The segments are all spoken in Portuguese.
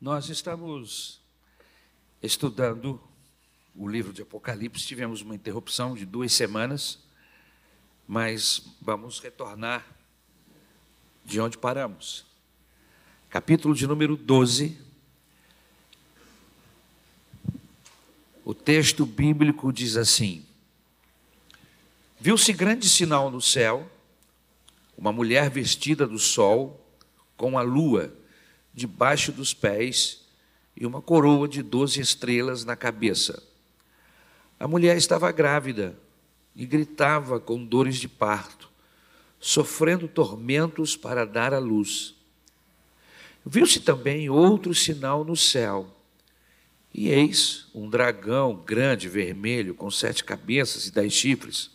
Nós estamos estudando o livro de Apocalipse, tivemos uma interrupção de duas semanas, mas vamos retornar de onde paramos. Capítulo de número 12. O texto bíblico diz assim: Viu-se grande sinal no céu, uma mulher vestida do sol, com a lua debaixo dos pés e uma coroa de doze estrelas na cabeça. A mulher estava grávida e gritava com dores de parto, sofrendo tormentos para dar à luz. Viu-se também outro sinal no céu. E eis um dragão grande, vermelho, com sete cabeças e dez chifres,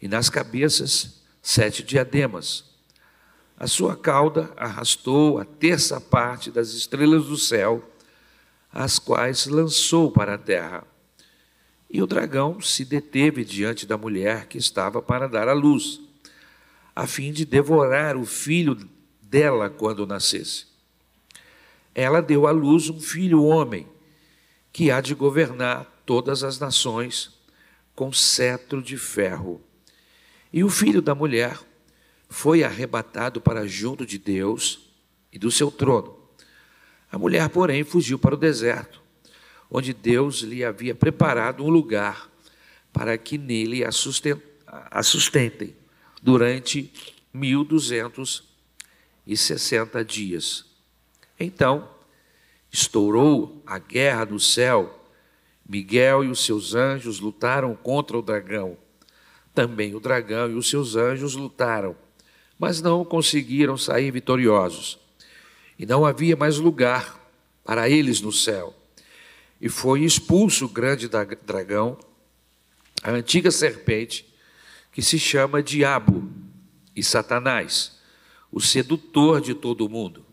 e nas cabeças sete diademas a sua cauda arrastou a terça parte das estrelas do céu, as quais lançou para a terra. E o dragão se deteve diante da mulher que estava para dar à luz, a fim de devorar o filho dela quando nascesse. Ela deu à luz um filho homem, que há de governar todas as nações com cetro de ferro. E o filho da mulher foi arrebatado para junto de Deus e do seu trono. A mulher, porém, fugiu para o deserto, onde Deus lhe havia preparado um lugar para que nele a sustentem durante mil duzentos e sessenta dias. Então, estourou a guerra no céu. Miguel e os seus anjos lutaram contra o dragão. Também o dragão e os seus anjos lutaram mas não conseguiram sair vitoriosos. E não havia mais lugar para eles no céu. E foi expulso o grande dragão, a antiga serpente, que se chama Diabo e Satanás, o sedutor de todo o mundo.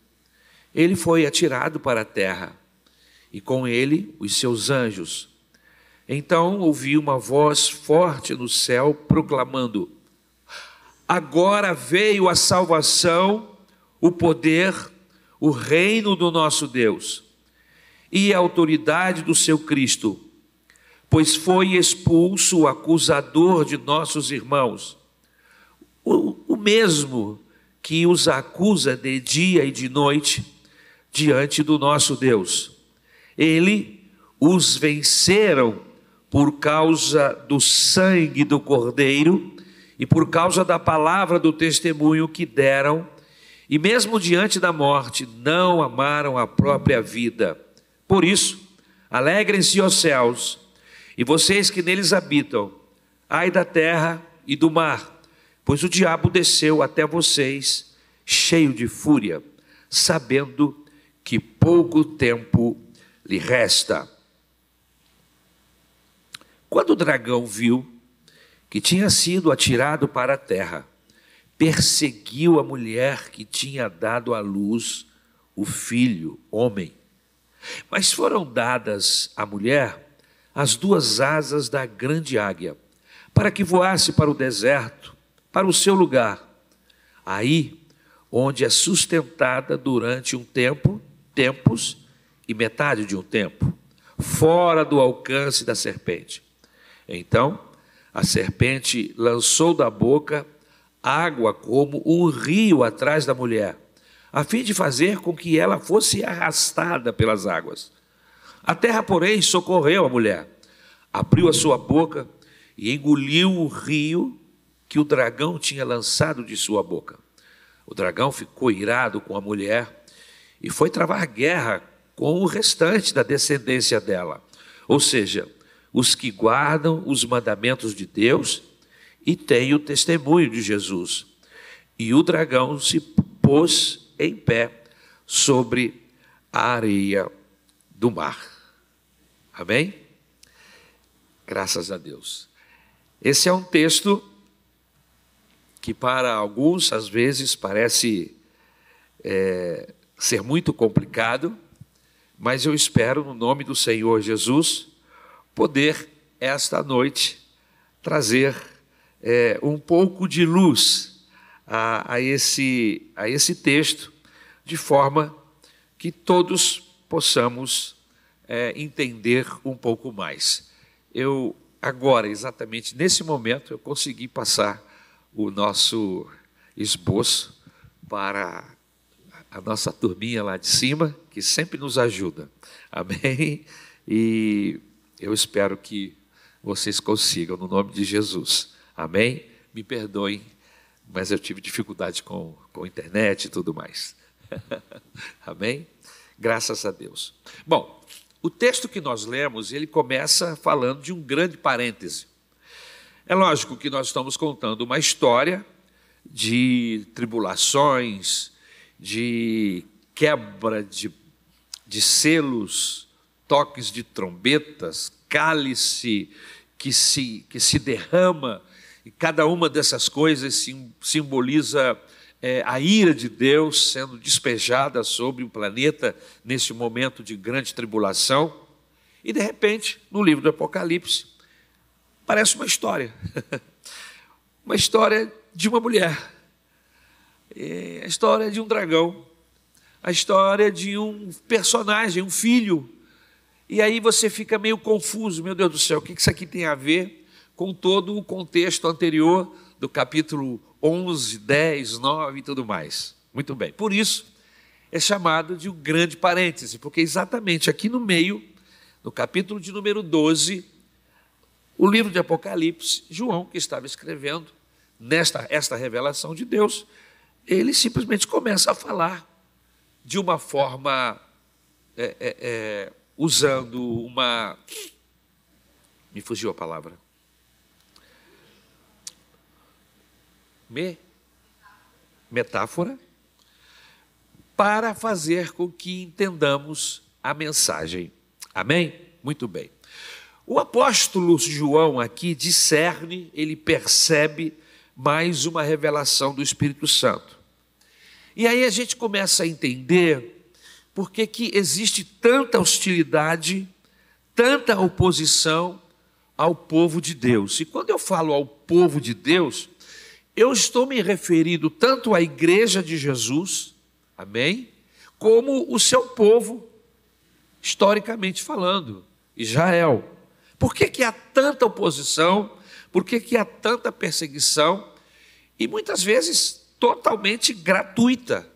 Ele foi atirado para a terra, e com ele os seus anjos. Então ouvi uma voz forte no céu proclamando: agora veio a salvação, o poder, o reino do nosso Deus e a autoridade do seu Cristo, pois foi expulso o acusador de nossos irmãos, o, o mesmo que os acusa de dia e de noite diante do nosso Deus. Ele os venceram por causa do sangue do Cordeiro e por causa da palavra do testemunho que deram, e mesmo diante da morte, não amaram a própria vida. Por isso, alegrem-se os céus, e vocês que neles habitam, ai da terra e do mar, pois o diabo desceu até vocês, cheio de fúria, sabendo que pouco tempo lhe resta. Quando o dragão viu que tinha sido atirado para a terra, perseguiu a mulher que tinha dado à luz o filho, homem. Mas foram dadas à mulher as duas asas da grande águia, para que voasse para o deserto, para o seu lugar, aí onde é sustentada durante um tempo, tempos e metade de um tempo, fora do alcance da serpente. Então, a serpente lançou da boca água como um rio atrás da mulher, a fim de fazer com que ela fosse arrastada pelas águas. A terra, porém, socorreu a mulher, abriu a sua boca e engoliu o rio que o dragão tinha lançado de sua boca. O dragão ficou irado com a mulher e foi travar guerra com o restante da descendência dela, ou seja, os que guardam os mandamentos de Deus e têm o testemunho de Jesus. E o dragão se pôs em pé sobre a areia do mar. Amém? Graças a Deus. Esse é um texto que, para alguns, às vezes, parece é, ser muito complicado, mas eu espero, no nome do Senhor Jesus, poder, esta noite, trazer é, um pouco de luz a, a, esse, a esse texto, de forma que todos possamos é, entender um pouco mais. Eu, agora, exatamente nesse momento, eu consegui passar o nosso esboço para a nossa turminha lá de cima, que sempre nos ajuda. Amém? E eu espero que vocês consigam, no nome de Jesus. Amém? Me perdoem, mas eu tive dificuldade com, com a internet e tudo mais. Amém? Graças a Deus. Bom, o texto que nós lemos, ele começa falando de um grande parêntese. É lógico que nós estamos contando uma história de tribulações, de quebra de, de selos, toques de trombetas, cálice que se, que se derrama, e cada uma dessas coisas simboliza é, a ira de Deus sendo despejada sobre o planeta nesse momento de grande tribulação. E de repente, no livro do Apocalipse, parece uma história. uma história de uma mulher. É a história de um dragão. A história de um personagem, um filho. E aí você fica meio confuso, meu Deus do céu, o que isso aqui tem a ver com todo o contexto anterior do capítulo 11, 10, 9 e tudo mais. Muito bem. Por isso, é chamado de um grande parêntese, porque exatamente aqui no meio, no capítulo de número 12, o livro de Apocalipse, João, que estava escrevendo nesta esta revelação de Deus, ele simplesmente começa a falar de uma forma é, é, é, usando uma. Me fugiu a palavra. me, metáfora, para fazer com que entendamos a mensagem. Amém? Muito bem. O apóstolo João aqui discerne, ele percebe mais uma revelação do Espírito Santo. E aí a gente começa a entender por que, que existe tanta hostilidade, tanta oposição ao povo de Deus. E quando eu falo ao povo de Deus, eu estou me referindo tanto à igreja de Jesus, amém? Como o seu povo, historicamente falando, Israel. Por que, que há tanta oposição? Por que, que há tanta perseguição? E muitas vezes totalmente gratuita.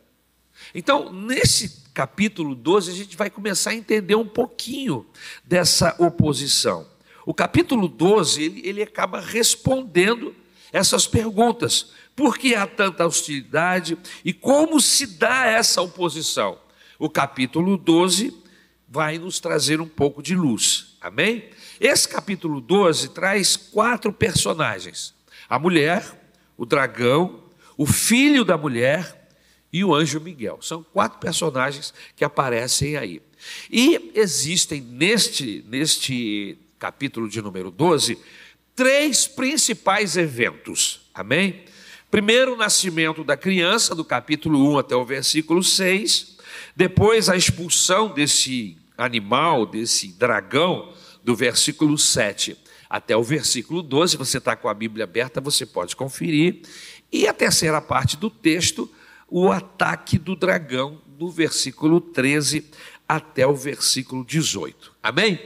Então, nesse capítulo 12, a gente vai começar a entender um pouquinho dessa oposição. O capítulo 12, ele, ele acaba respondendo essas perguntas. Por que há tanta hostilidade e como se dá essa oposição? O capítulo 12 vai nos trazer um pouco de luz. Amém? Esse capítulo 12 traz quatro personagens: a mulher, o dragão, o filho da mulher e o anjo Miguel. São quatro personagens que aparecem aí. E existem neste, neste capítulo de número 12 três principais eventos. Amém? Primeiro, o nascimento da criança, do capítulo 1 até o versículo 6. Depois, a expulsão desse animal, desse dragão, do versículo 7 até o versículo 12. Você está com a Bíblia aberta, você pode conferir. E a terceira parte do texto, o ataque do dragão, do versículo 13 até o versículo 18. Amém?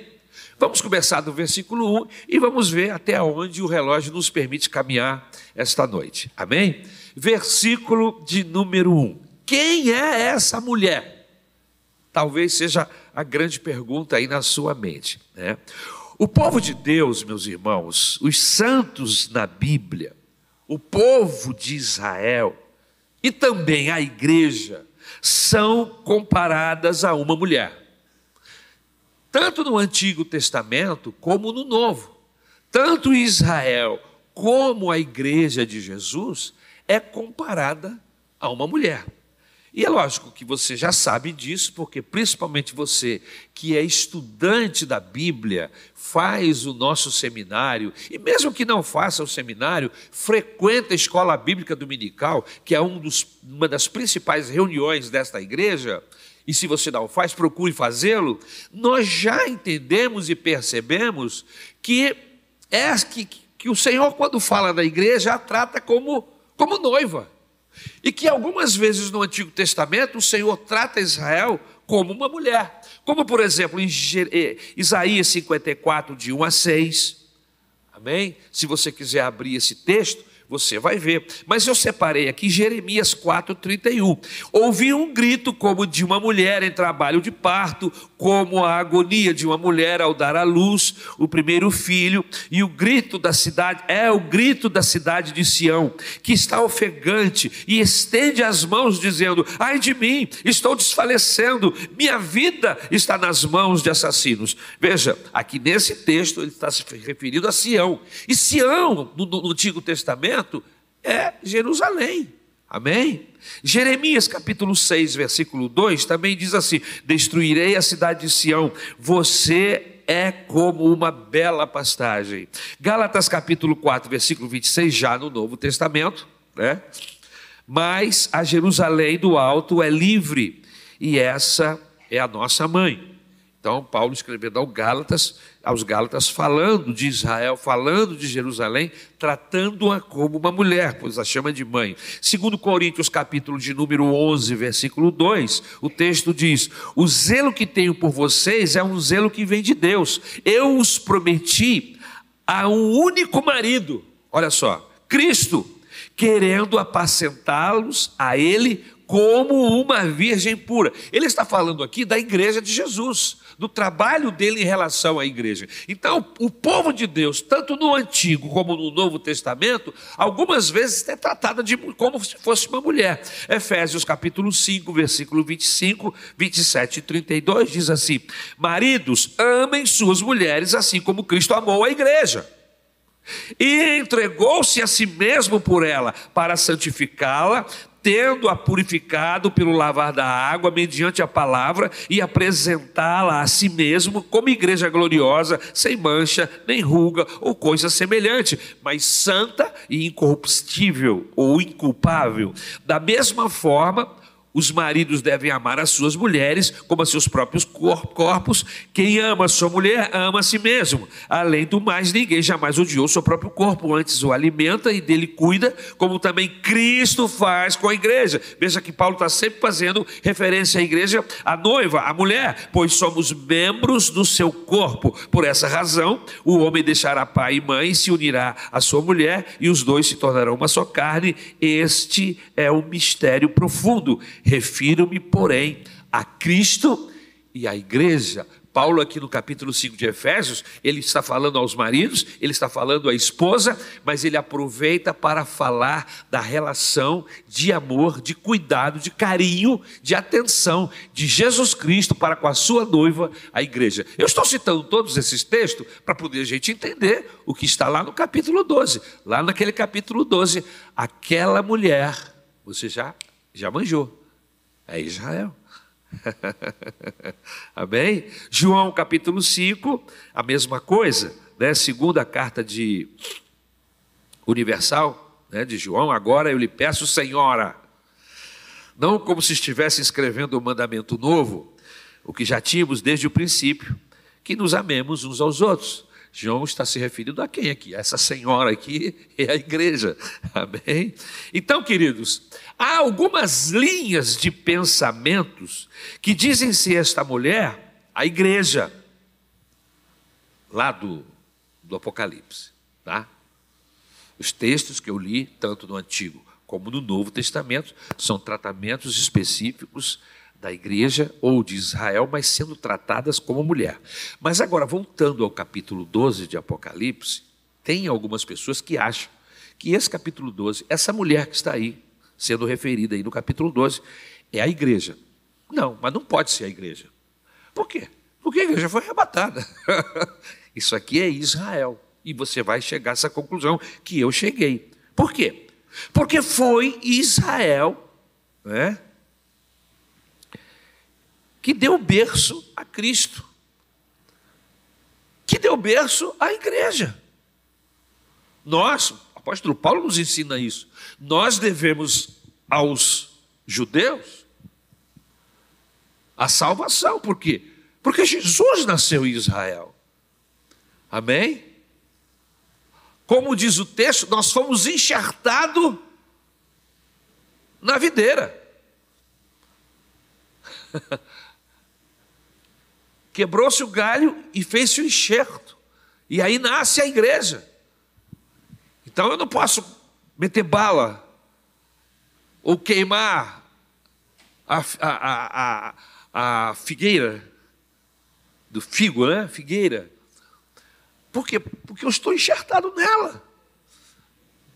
Vamos começar do versículo 1 e vamos ver até onde o relógio nos permite caminhar esta noite. Amém? Versículo de número 1. Quem é essa mulher? Talvez seja a grande pergunta aí na sua mente. Né? O povo de Deus, meus irmãos, os santos na Bíblia, o povo de Israel e também a igreja são comparadas a uma mulher tanto no Antigo Testamento como no Novo. Tanto Israel como a igreja de Jesus é comparada a uma mulher. E é lógico que você já sabe disso, porque principalmente você que é estudante da Bíblia, faz o nosso seminário, e mesmo que não faça o seminário, frequenta a escola bíblica dominical, que é um dos, uma das principais reuniões desta igreja, e se você não faz, procure fazê-lo, nós já entendemos e percebemos que é que, que o Senhor, quando fala da igreja, a trata como, como noiva. E que algumas vezes no Antigo Testamento o Senhor trata Israel como uma mulher. Como, por exemplo, em eh, Isaías 54, de 1 a 6. Amém? Se você quiser abrir esse texto, você vai ver. Mas eu separei aqui Jeremias 4:31. Ouvi um grito como de uma mulher em trabalho de parto, como a agonia de uma mulher ao dar à luz o primeiro filho, e o grito da cidade é o grito da cidade de Sião, que está ofegante e estende as mãos dizendo: "Ai de mim, estou desfalecendo, minha vida está nas mãos de assassinos". Veja, aqui nesse texto ele está se referindo a Sião. E Sião, no, no Antigo Testamento, é Jerusalém. Amém? Jeremias capítulo 6, versículo 2 também diz assim: Destruirei a cidade de Sião, você é como uma bela pastagem. Gálatas capítulo 4, versículo 26, já no Novo Testamento, né? Mas a Jerusalém do alto é livre, e essa é a nossa mãe. Então, Paulo escrevendo aos Gálatas, aos Gálatas, falando de Israel, falando de Jerusalém, tratando-a como uma mulher, pois a chama de mãe. Segundo Coríntios, capítulo de número 11, versículo 2, o texto diz: "O zelo que tenho por vocês é um zelo que vem de Deus. Eu os prometi a um único marido. Olha só, Cristo, querendo apacentá-los a ele como uma virgem pura. Ele está falando aqui da igreja de Jesus do trabalho dele em relação à igreja. Então, o povo de Deus, tanto no Antigo como no Novo Testamento, algumas vezes é tratada de, como se fosse uma mulher. Efésios capítulo 5, versículo 25, 27 e 32 diz assim: Maridos, amem suas mulheres assim como Cristo amou a igreja e entregou-se a si mesmo por ela, para santificá-la, tendo-a purificado pelo lavar da água, mediante a palavra, e apresentá-la a si mesmo como igreja gloriosa, sem mancha, nem ruga ou coisa semelhante, mas santa e incorruptível ou inculpável. Da mesma forma, os maridos devem amar as suas mulheres como a seus próprios corpos. Quem ama a sua mulher, ama a si mesmo. Além do mais, ninguém jamais odiou seu próprio corpo, antes o alimenta e dele cuida, como também Cristo faz com a igreja. Veja que Paulo está sempre fazendo referência à igreja, à noiva, à mulher, pois somos membros do seu corpo. Por essa razão, o homem deixará pai e mãe e se unirá à sua mulher, e os dois se tornarão uma só carne. Este é um mistério profundo Refiro-me, porém, a Cristo e à igreja. Paulo, aqui no capítulo 5 de Efésios, ele está falando aos maridos, ele está falando à esposa, mas ele aproveita para falar da relação de amor, de cuidado, de carinho, de atenção de Jesus Cristo para com a sua noiva, a igreja. Eu estou citando todos esses textos para poder a gente entender o que está lá no capítulo 12. Lá naquele capítulo 12, aquela mulher, você já, já manjou é Israel. Amém? João capítulo 5, a mesma coisa, né? Segunda carta de universal, né, de João, agora eu lhe peço, Senhora, não como se estivesse escrevendo um mandamento novo, o que já tínhamos desde o princípio, que nos amemos uns aos outros. João está se referindo a quem aqui? Essa senhora aqui é a igreja. Amém? Então, queridos, há algumas linhas de pensamentos que dizem ser esta mulher a igreja lá do, do Apocalipse, tá? Os textos que eu li, tanto no Antigo como no Novo Testamento, são tratamentos específicos da igreja ou de Israel, mas sendo tratadas como mulher. Mas agora, voltando ao capítulo 12 de Apocalipse, tem algumas pessoas que acham que esse capítulo 12, essa mulher que está aí, sendo referida aí no capítulo 12, é a igreja. Não, mas não pode ser a igreja. Por quê? Porque a igreja foi arrebatada. Isso aqui é Israel. E você vai chegar a essa conclusão que eu cheguei. Por quê? Porque foi Israel, né? Que deu berço a Cristo, que deu berço à igreja. Nós, o apóstolo Paulo nos ensina isso, nós devemos aos judeus a salvação, por quê? Porque Jesus nasceu em Israel. Amém? Como diz o texto, nós fomos enxertados na videira. Quebrou-se o galho e fez-se o enxerto. E aí nasce a igreja. Então eu não posso meter bala ou queimar a, a, a, a figueira do figo, né? Figueira. Por quê? Porque eu estou enxertado nela.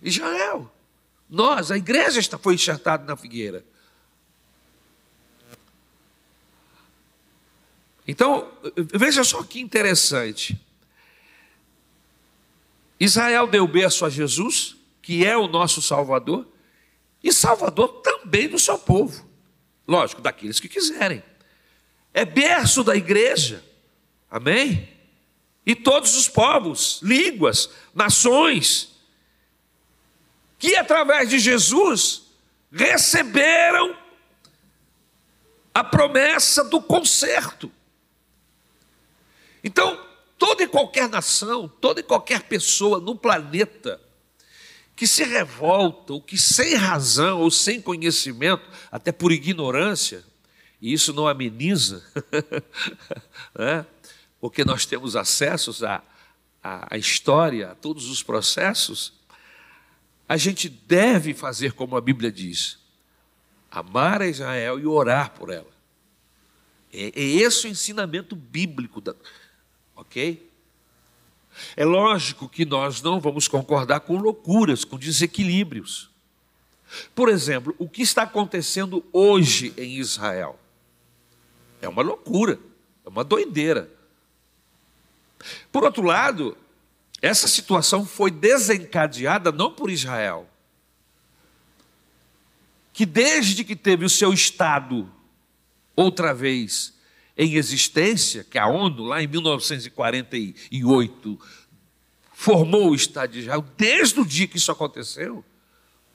Israel. Nós, a igreja está, foi enxertada na figueira. Então, veja só que interessante. Israel deu berço a Jesus, que é o nosso Salvador, e Salvador também do seu povo. Lógico, daqueles que quiserem. É berço da igreja. Amém? E todos os povos, línguas, nações, que através de Jesus receberam a promessa do conserto. Então, toda e qualquer nação, toda e qualquer pessoa no planeta que se revolta, ou que sem razão ou sem conhecimento, até por ignorância, e isso não ameniza, né? porque nós temos acessos à, à, à história, a todos os processos, a gente deve fazer como a Bíblia diz: amar a Israel e orar por ela. É, é esse o ensinamento bíblico da, ok? É lógico que nós não vamos concordar com loucuras, com desequilíbrios. Por exemplo, o que está acontecendo hoje em Israel é uma loucura, é uma doideira. Por outro lado, essa situação foi desencadeada não por Israel, que desde que teve o seu Estado outra vez em existência, que a ONU, lá em 1948, formou o Estado de Israel, desde o dia que isso aconteceu,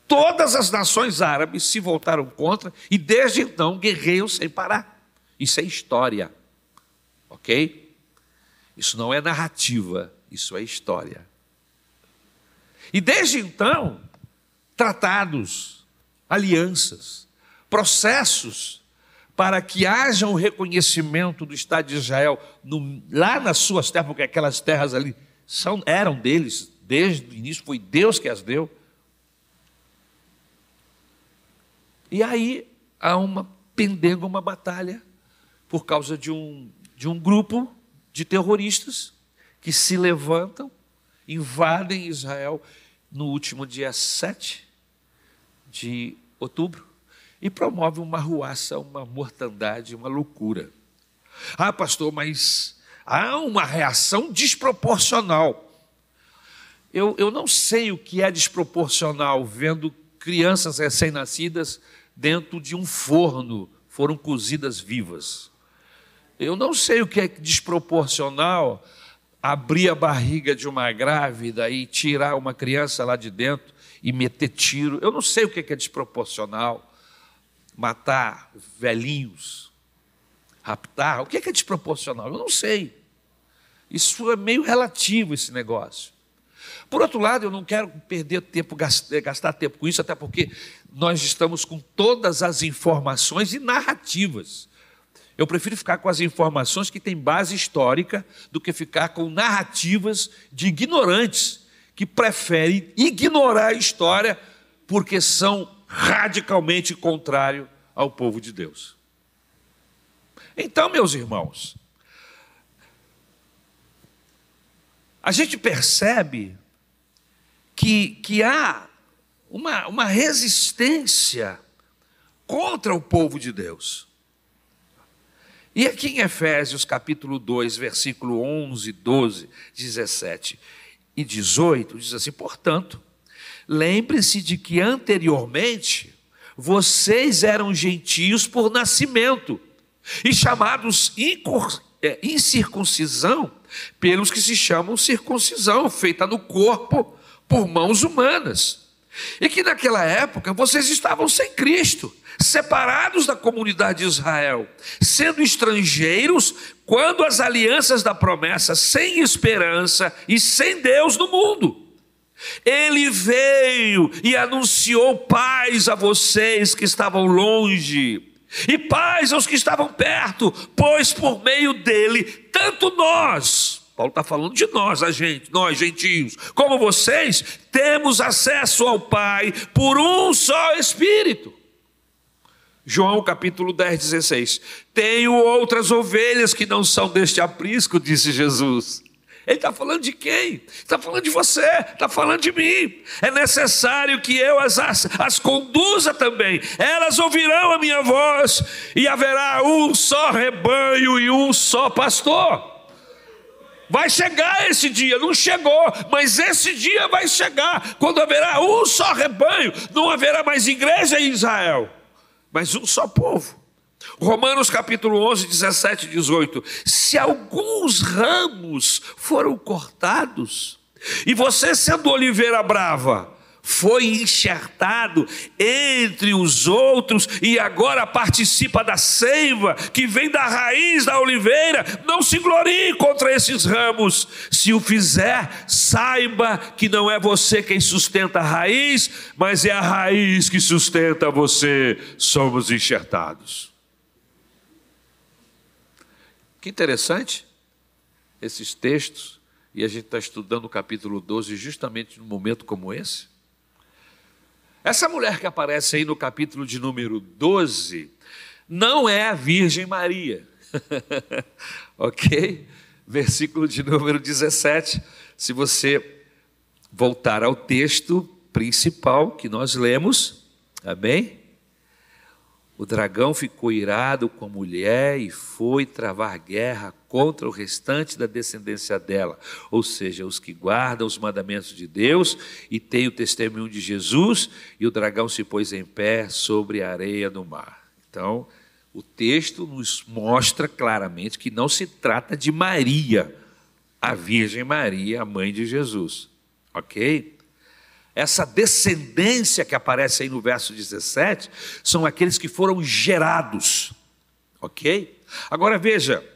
todas as nações árabes se voltaram contra e desde então guerreiam sem parar. Isso é história, ok? Isso não é narrativa, isso é história. E desde então, tratados, alianças, processos para que haja um reconhecimento do Estado de Israel no, lá nas suas terras, porque aquelas terras ali são, eram deles, desde o início foi Deus que as deu. E aí há uma pendenga, uma batalha, por causa de um, de um grupo de terroristas que se levantam, invadem Israel no último dia 7 de outubro e promove uma ruaça, uma mortandade, uma loucura. Ah, pastor, mas há uma reação desproporcional. Eu, eu não sei o que é desproporcional vendo crianças recém-nascidas dentro de um forno, foram cozidas vivas. Eu não sei o que é desproporcional abrir a barriga de uma grávida e tirar uma criança lá de dentro e meter tiro. Eu não sei o que é desproporcional matar velhinhos, raptar, o que é, que é desproporcional? Eu não sei. Isso é meio relativo, esse negócio. Por outro lado, eu não quero perder tempo, gastar tempo com isso, até porque nós estamos com todas as informações e narrativas. Eu prefiro ficar com as informações que têm base histórica do que ficar com narrativas de ignorantes que preferem ignorar a história porque são radicalmente contrário ao povo de Deus. Então, meus irmãos, a gente percebe que, que há uma, uma resistência contra o povo de Deus. E aqui em Efésios capítulo 2, versículo 11, 12, 17 e 18, diz assim: portanto, Lembre-se de que anteriormente vocês eram gentios por nascimento e chamados é, incircuncisão pelos que se chamam circuncisão, feita no corpo por mãos humanas. E que naquela época vocês estavam sem Cristo, separados da comunidade de Israel, sendo estrangeiros quando as alianças da promessa, sem esperança e sem Deus no mundo. Ele veio e anunciou paz a vocês que estavam longe, e paz aos que estavam perto, pois por meio dele, tanto nós, Paulo está falando de nós, a gente, nós gentios, como vocês, temos acesso ao Pai por um só Espírito. João capítulo 10, 16. Tenho outras ovelhas que não são deste aprisco, disse Jesus. Ele está falando de quem? Está falando de você, está falando de mim. É necessário que eu as, as, as conduza também. Elas ouvirão a minha voz, e haverá um só rebanho e um só pastor. Vai chegar esse dia, não chegou, mas esse dia vai chegar, quando haverá um só rebanho, não haverá mais igreja em Israel, mas um só povo. Romanos capítulo 11, 17 e 18. Se alguns ramos foram cortados, e você sendo oliveira brava, foi enxertado entre os outros e agora participa da seiva que vem da raiz da oliveira. Não se glorie contra esses ramos. Se o fizer, saiba que não é você quem sustenta a raiz, mas é a raiz que sustenta você. Somos enxertados. Que interessante esses textos, e a gente está estudando o capítulo 12 justamente num momento como esse. Essa mulher que aparece aí no capítulo de número 12 não é a Virgem Maria. ok? Versículo de número 17. Se você voltar ao texto principal que nós lemos, amém? O dragão ficou irado com a mulher e foi travar guerra contra o restante da descendência dela, ou seja, os que guardam os mandamentos de Deus e têm o testemunho de Jesus, e o dragão se pôs em pé sobre a areia do mar. Então, o texto nos mostra claramente que não se trata de Maria, a Virgem Maria, a mãe de Jesus. Ok? Essa descendência que aparece aí no verso 17, são aqueles que foram gerados, ok? Agora veja,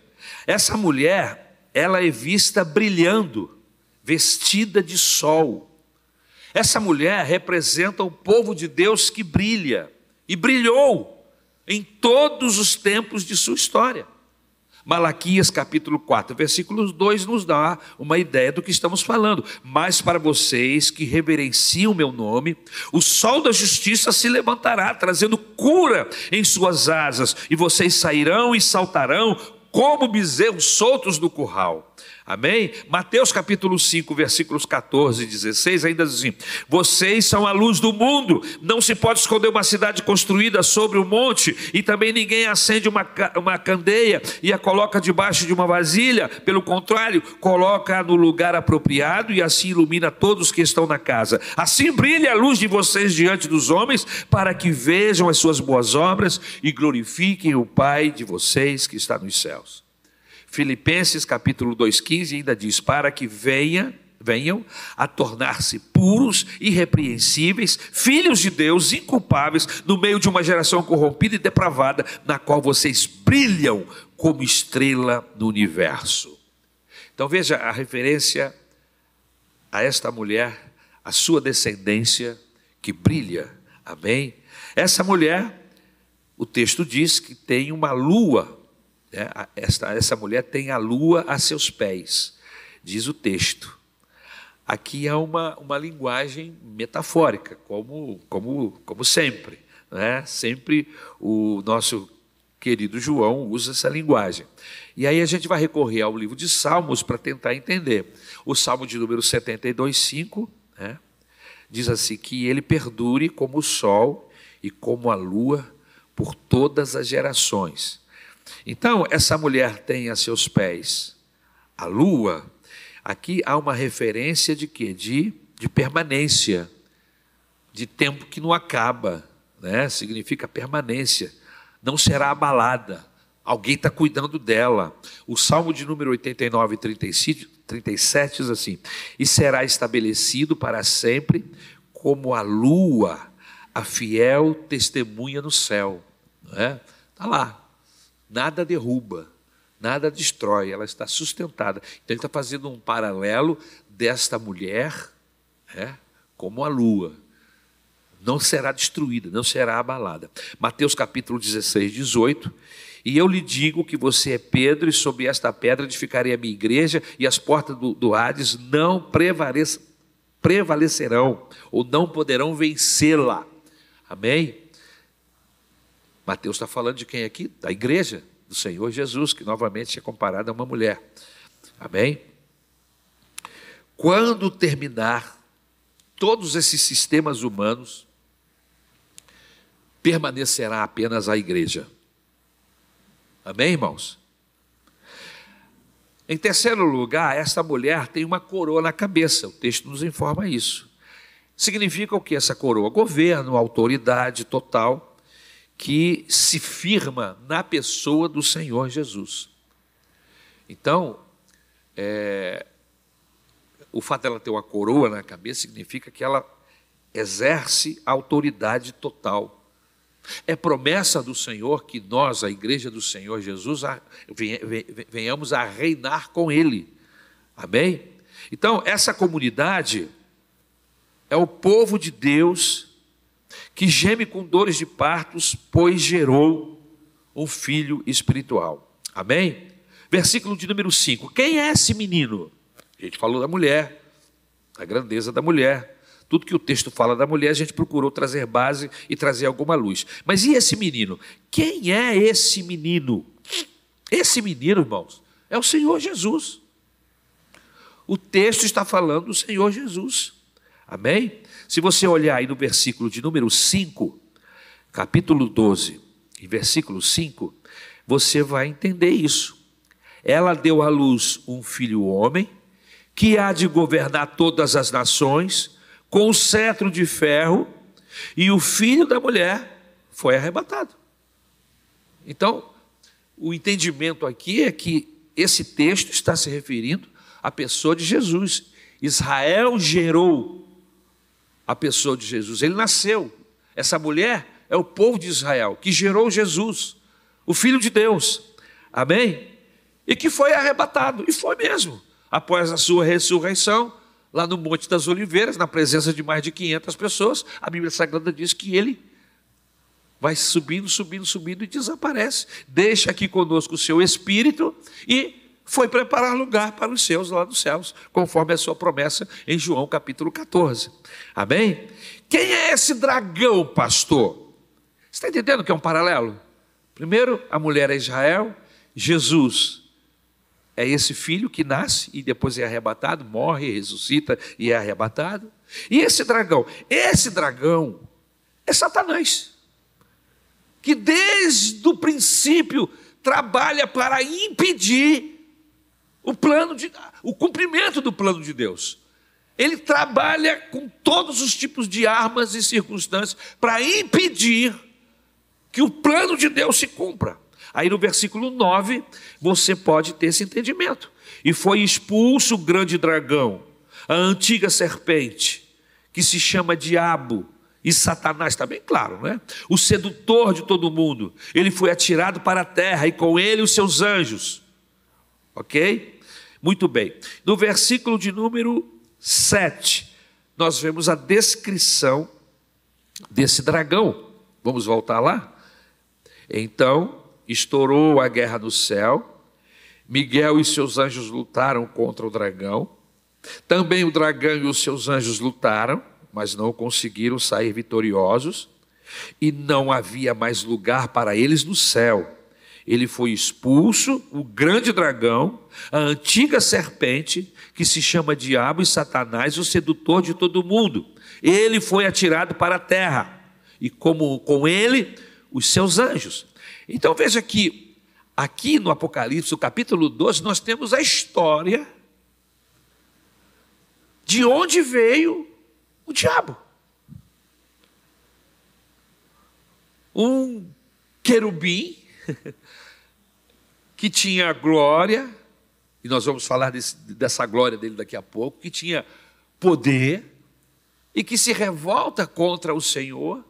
essa mulher, ela é vista brilhando, vestida de sol. Essa mulher representa o povo de Deus que brilha, e brilhou em todos os tempos de sua história. Malaquias capítulo 4, versículo 2 nos dá uma ideia do que estamos falando. Mas para vocês que reverenciam o meu nome, o sol da justiça se levantará, trazendo cura em suas asas, e vocês sairão e saltarão como bezerros soltos do curral. Amém? Mateus capítulo 5, versículos 14 e 16 ainda diz assim: Vocês são a luz do mundo, não se pode esconder uma cidade construída sobre o um monte, e também ninguém acende uma, uma candeia e a coloca debaixo de uma vasilha, pelo contrário, coloca no lugar apropriado e assim ilumina todos que estão na casa. Assim brilha a luz de vocês diante dos homens, para que vejam as suas boas obras e glorifiquem o Pai de vocês que está nos céus. Filipenses capítulo 2,15 ainda diz: para que venha, venham a tornar-se puros, irrepreensíveis, filhos de Deus, inculpáveis, no meio de uma geração corrompida e depravada, na qual vocês brilham como estrela no universo. Então veja a referência a esta mulher, a sua descendência que brilha. Amém? Essa mulher, o texto diz que tem uma lua? Essa, essa mulher tem a lua a seus pés, diz o texto. Aqui há uma, uma linguagem metafórica, como, como, como sempre. Né? Sempre o nosso querido João usa essa linguagem. E aí a gente vai recorrer ao livro de Salmos para tentar entender. O Salmo de número 72, 5, né? diz assim: que ele perdure como o sol e como a lua por todas as gerações. Então, essa mulher tem a seus pés a lua. Aqui há uma referência de quê? De, de permanência, de tempo que não acaba, né? significa permanência, não será abalada. Alguém está cuidando dela. O Salmo de número 89, 37 diz assim: E será estabelecido para sempre como a lua, a fiel testemunha no céu. Está é? Tá lá, Nada derruba, nada destrói, ela está sustentada. Então ele está fazendo um paralelo desta mulher, é, como a lua. Não será destruída, não será abalada. Mateus capítulo 16, 18. E eu lhe digo que você é Pedro, e sobre esta pedra edificarei a minha igreja, e as portas do, do Hades não prevalecerão, ou não poderão vencê-la. Amém? Mateus está falando de quem aqui? Da igreja do Senhor Jesus, que novamente é comparada a uma mulher. Amém? Quando terminar todos esses sistemas humanos, permanecerá apenas a igreja. Amém, irmãos? Em terceiro lugar, essa mulher tem uma coroa na cabeça, o texto nos informa isso. Significa o que essa coroa? Governo, autoridade total, que se firma na pessoa do Senhor Jesus. Então, é, o fato dela ter uma coroa na cabeça significa que ela exerce autoridade total. É promessa do Senhor que nós, a igreja do Senhor Jesus, venhamos a reinar com Ele. Amém? Então, essa comunidade é o povo de Deus que geme com dores de partos, pois gerou um filho espiritual. Amém? Versículo de número 5. Quem é esse menino? A gente falou da mulher, a grandeza da mulher. Tudo que o texto fala da mulher, a gente procurou trazer base e trazer alguma luz. Mas e esse menino? Quem é esse menino? Esse menino, irmãos, é o Senhor Jesus. O texto está falando do Senhor Jesus. Amém? Se você olhar aí no versículo de número 5, capítulo 12, em versículo 5, você vai entender isso. Ela deu à luz um filho homem, que há de governar todas as nações, com o cetro de ferro, e o filho da mulher foi arrebatado. Então, o entendimento aqui é que esse texto está se referindo à pessoa de Jesus. Israel gerou a pessoa de Jesus, ele nasceu. Essa mulher é o povo de Israel que gerou Jesus, o Filho de Deus. Amém? E que foi arrebatado, e foi mesmo após a sua ressurreição, lá no Monte das Oliveiras, na presença de mais de 500 pessoas, a Bíblia Sagrada diz que ele vai subindo, subindo, subindo e desaparece. Deixa aqui conosco o seu espírito e foi preparar lugar para os seus lá nos céus, conforme a sua promessa em João capítulo 14. Amém? Quem é esse dragão, pastor? Você está entendendo que é um paralelo? Primeiro, a mulher é Israel, Jesus é esse filho que nasce e depois é arrebatado, morre, ressuscita e é arrebatado. E esse dragão, esse dragão é Satanás, que desde o princípio trabalha para impedir o plano de o cumprimento do plano de Deus. Ele trabalha com todos os tipos de armas e circunstâncias para impedir que o plano de Deus se cumpra. Aí no versículo 9, você pode ter esse entendimento. E foi expulso o grande dragão, a antiga serpente, que se chama Diabo e Satanás, está bem claro, né? O sedutor de todo mundo. Ele foi atirado para a terra e com ele os seus anjos. Ok? Muito bem. No versículo de número 7, nós vemos a descrição desse dragão. Vamos voltar lá? Então, estourou a guerra no céu. Miguel e seus anjos lutaram contra o dragão. Também o dragão e os seus anjos lutaram, mas não conseguiram sair vitoriosos. E não havia mais lugar para eles no céu. Ele foi expulso, o grande dragão, a antiga serpente, que se chama Diabo e Satanás, o sedutor de todo mundo. Ele foi atirado para a terra, e como com ele, os seus anjos. Então veja que aqui no Apocalipse, no capítulo 12, nós temos a história de onde veio o diabo. Um querubim que tinha glória, e nós vamos falar desse, dessa glória dele daqui a pouco, que tinha poder e que se revolta contra o Senhor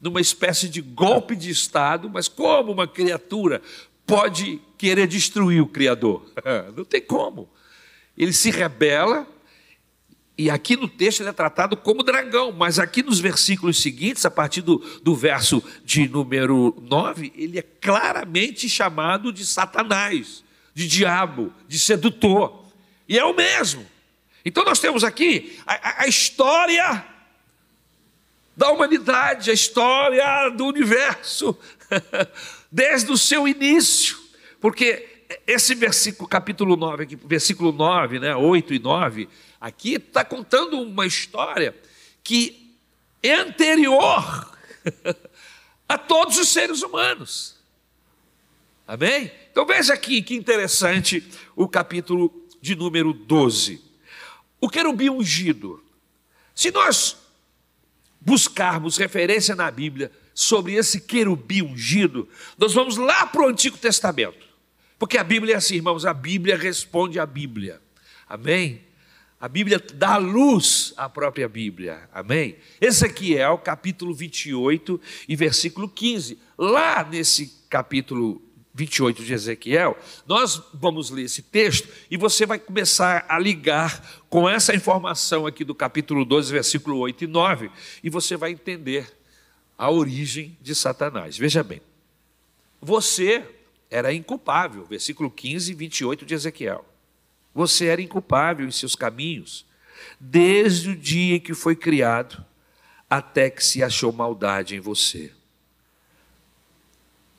numa espécie de golpe de Estado, mas como uma criatura pode querer destruir o Criador? Não tem como. Ele se rebela E aqui no texto ele é tratado como dragão, mas aqui nos versículos seguintes, a partir do, do verso de número 9, ele é claramente chamado de Satanás, de diabo, de sedutor. E é o mesmo. Então nós temos aqui a, a história da humanidade, a história do universo, desde o seu início. Porque esse versículo, capítulo 9, aqui, versículo 9, né, 8 e 9, aqui está contando uma história que é anterior a todos os seres humanos. Amém? Então veja aqui que interessante o capítulo de número 12. O querubim ungido. Se nós buscarmos referência na Bíblia sobre esse querubim ungido, nós vamos lá para o Antigo Testamento. Porque a Bíblia é assim, irmãos, a Bíblia responde à Bíblia. Amém? A Bíblia dá luz à própria Bíblia. Amém? Ezequiel, capítulo 28 e versículo 15. Lá nesse capítulo 28 de Ezequiel, nós vamos ler esse texto e você vai começar a ligar com essa informação aqui do capítulo 12, versículo 8 e 9, e você vai entender a origem de Satanás. Veja bem, você era inculpável, versículo 15 e 28 de Ezequiel. Você era inculpável em seus caminhos, desde o dia em que foi criado, até que se achou maldade em você.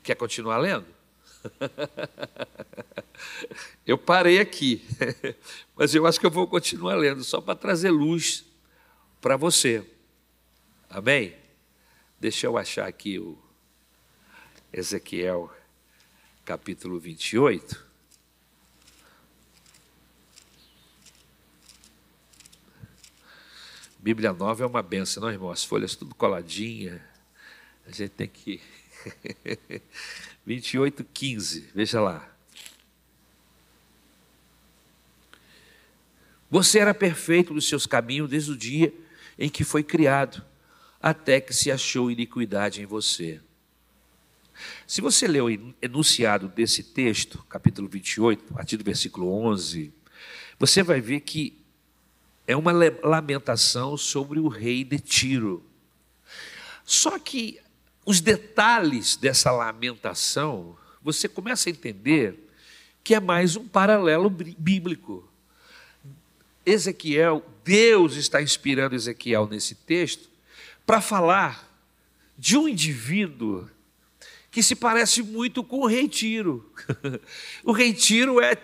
Quer continuar lendo? eu parei aqui, mas eu acho que eu vou continuar lendo, só para trazer luz para você. Amém? Deixa eu achar aqui o Ezequiel capítulo 28. Bíblia nova é uma benção, não, irmão? As folhas tudo coladinha. A gente tem que. 28, 15, veja lá. Você era perfeito nos seus caminhos desde o dia em que foi criado, até que se achou iniquidade em você. Se você ler o enunciado desse texto, capítulo 28, a partir do versículo 11, você vai ver que é uma lamentação sobre o rei de Tiro. Só que os detalhes dessa lamentação, você começa a entender que é mais um paralelo bíblico. Ezequiel, Deus está inspirando Ezequiel nesse texto para falar de um indivíduo que se parece muito com o rei Tiro. o rei Tiro é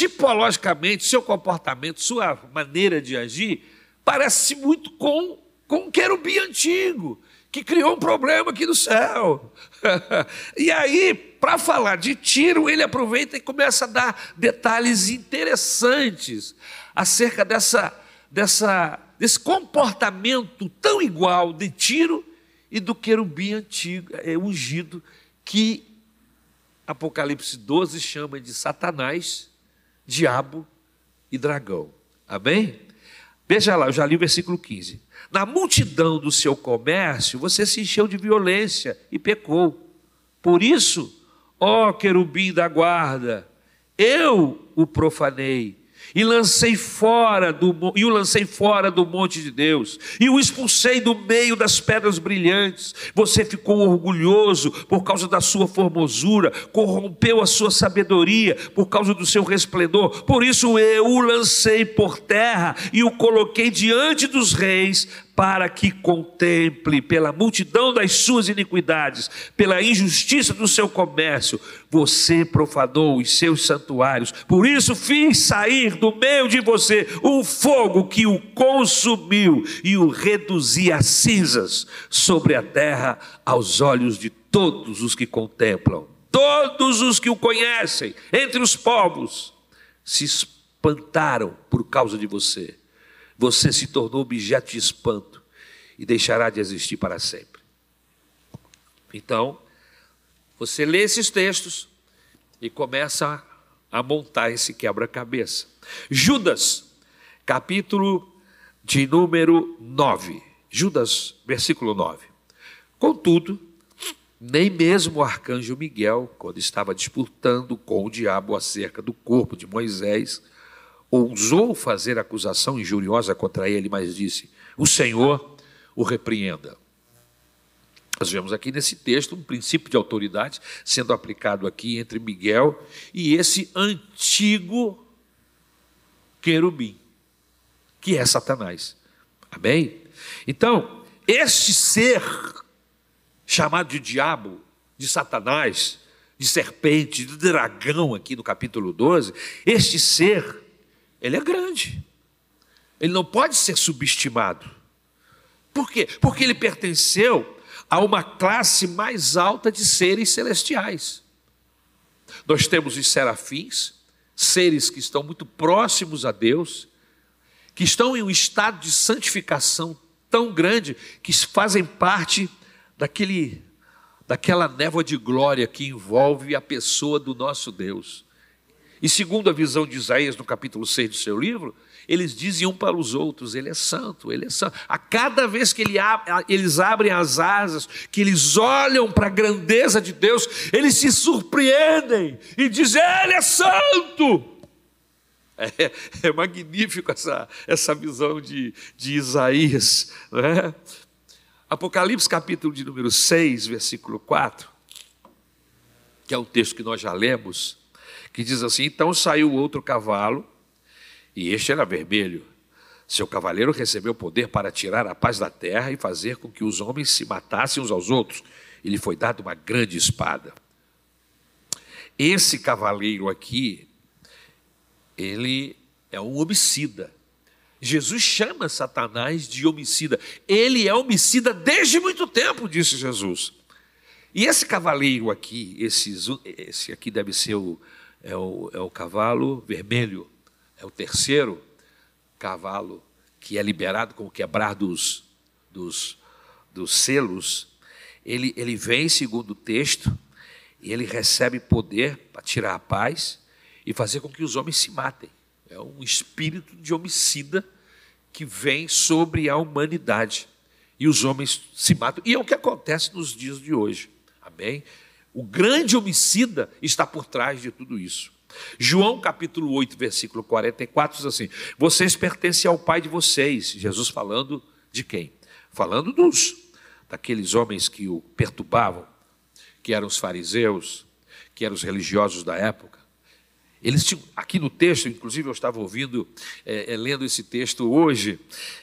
tipologicamente, seu comportamento, sua maneira de agir, parece muito com, com um querubim antigo, que criou um problema aqui no céu. e aí, para falar de Tiro, ele aproveita e começa a dar detalhes interessantes acerca dessa, dessa, desse comportamento tão igual de Tiro e do querubim antigo, é, ungido que Apocalipse 12 chama de Satanás, diabo e dragão. Amém? Veja lá, eu já li o versículo 15. Na multidão do seu comércio, você se encheu de violência e pecou. Por isso, ó querubim da guarda, eu o profanei e lancei fora do e o lancei fora do monte de Deus e o expulsei do meio das pedras brilhantes. Você ficou orgulhoso por causa da sua formosura, corrompeu a sua sabedoria por causa do seu resplendor. Por isso eu o lancei por terra e o coloquei diante dos reis para que contemple pela multidão das suas iniquidades, pela injustiça do seu comércio, você profanou os seus santuários. Por isso fiz sair do meio de você um fogo que o consumiu e o reduzia a cinzas sobre a terra aos olhos de todos os que contemplam. Todos os que o conhecem, entre os povos, se espantaram por causa de você você se tornou objeto de espanto e deixará de existir para sempre. Então, você lê esses textos e começa a montar esse quebra-cabeça. Judas, capítulo de número 9. Judas, versículo 9. Contudo, nem mesmo o arcanjo Miguel, quando estava disputando com o diabo acerca do corpo de Moisés, ousou fazer acusação injuriosa contra ele, mas disse: O Senhor o repreenda. Nós vemos aqui nesse texto um princípio de autoridade sendo aplicado aqui entre Miguel e esse antigo querubim, que é Satanás. Amém? Então, este ser chamado de diabo, de Satanás, de serpente, de dragão, aqui no capítulo 12, este ser, ele é grande. Ele não pode ser subestimado. Por quê? Porque ele pertenceu a uma classe mais alta de seres celestiais. Nós temos os serafins, seres que estão muito próximos a Deus, que estão em um estado de santificação tão grande que fazem parte daquele daquela névoa de glória que envolve a pessoa do nosso Deus. E segundo a visão de Isaías no capítulo 6 do seu livro, eles dizem um para os outros: Ele é santo, Ele é santo. A cada vez que ele eles abrem as asas, que eles olham para a grandeza de Deus, eles se surpreendem e dizem: Ele é santo. É, é magnífico essa, essa visão de, de Isaías. Né? Apocalipse, capítulo de número 6, versículo 4, que é um texto que nós já lemos, que diz assim: Então saiu outro cavalo, e este era vermelho. Seu cavaleiro recebeu poder para tirar a paz da terra e fazer com que os homens se matassem uns aos outros. E lhe foi dada uma grande espada. Esse cavaleiro aqui, ele é um homicida. Jesus chama Satanás de homicida. Ele é homicida desde muito tempo, disse Jesus. E esse cavaleiro aqui, esse, esse aqui deve ser o, é o, é o cavalo vermelho, é o terceiro cavalo que é liberado com o quebrar dos, dos, dos selos. Ele, ele vem, segundo o texto, e ele recebe poder para tirar a paz e fazer com que os homens se matem. É um espírito de homicida que vem sobre a humanidade. E os homens se matam. E é o que acontece nos dias de hoje. Amém? O grande homicida está por trás de tudo isso. João capítulo 8, versículo 44 diz assim: Vocês pertencem ao pai de vocês. Jesus falando de quem? Falando dos daqueles homens que o perturbavam, que eram os fariseus, que eram os religiosos da época. Eles tinham, aqui no texto, inclusive eu estava ouvindo, é, é, lendo esse texto hoje,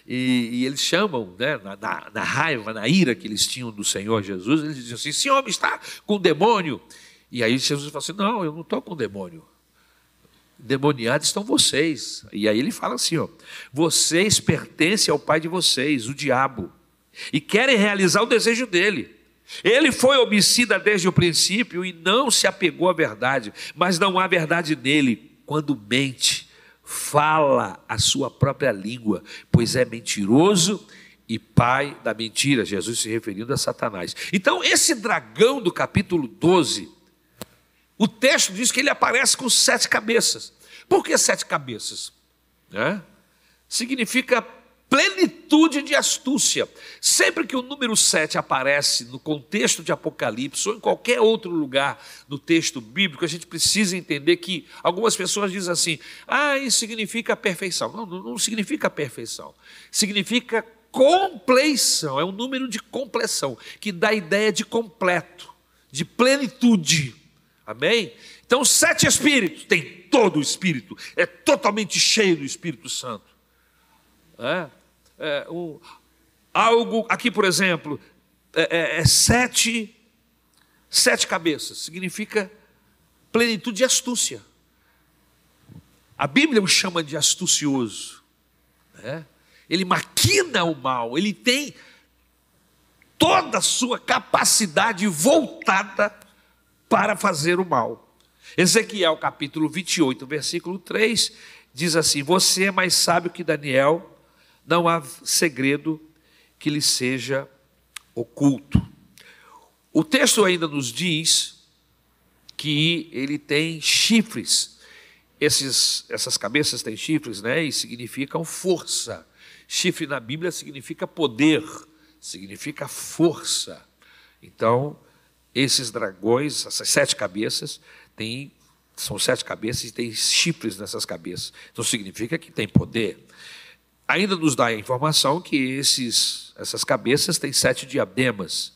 e, e eles chamam, né, na, na, na, raiva, na ira que eles tinham do Senhor Jesus, eles diziam assim: esse homem está com demônio. E aí Jesus fala assim: não, eu não estou com demônio. Demoniados estão vocês. E aí ele fala assim: ó, vocês pertencem ao pai de vocês, o diabo, e querem realizar o desejo dele. Ele foi homicida desde o princípio e não se apegou à verdade, mas não há verdade nele quando mente, fala a sua própria língua, pois é mentiroso e pai da mentira. Jesus se referindo a Satanás. Então, esse dragão do capítulo 12, o texto diz que ele aparece com sete cabeças. Por que sete cabeças? É? Significa plenitude de astúcia. Sempre que o número 7 aparece no contexto de Apocalipse ou em qualquer outro lugar no texto bíblico, a gente precisa entender que algumas pessoas dizem assim: ah, isso significa perfeição. Não, não significa perfeição. Significa compleição, é um número de compleção, que dá a ideia de completo, de plenitude. Amém? Então, sete espíritos, tem todo o espírito, é totalmente cheio do Espírito Santo. É? é, um, algo, aqui por exemplo, é, é, é, sete, sete cabeças, significa plenitude de astúcia. A Bíblia o chama de astucioso. Né? Ele maquina o mal, ele tem toda a sua capacidade voltada para fazer o mal. Ezequiel capítulo 28, versículo 3, diz assim: Você é mais sábio que Daniel, não há segredo que lhe seja oculto. O texto ainda nos diz que ele tem chifres. Esses, essas cabeças têm chifres, né? E significam força. Chifre na Bíblia significa poder, significa força. Então, esses dragões, essas sete cabeças, têm São sete cabeças e tem chifres nessas cabeças. Então significa que tem poder. Ainda nos dá a informação que esses, essas cabeças têm sete diademas.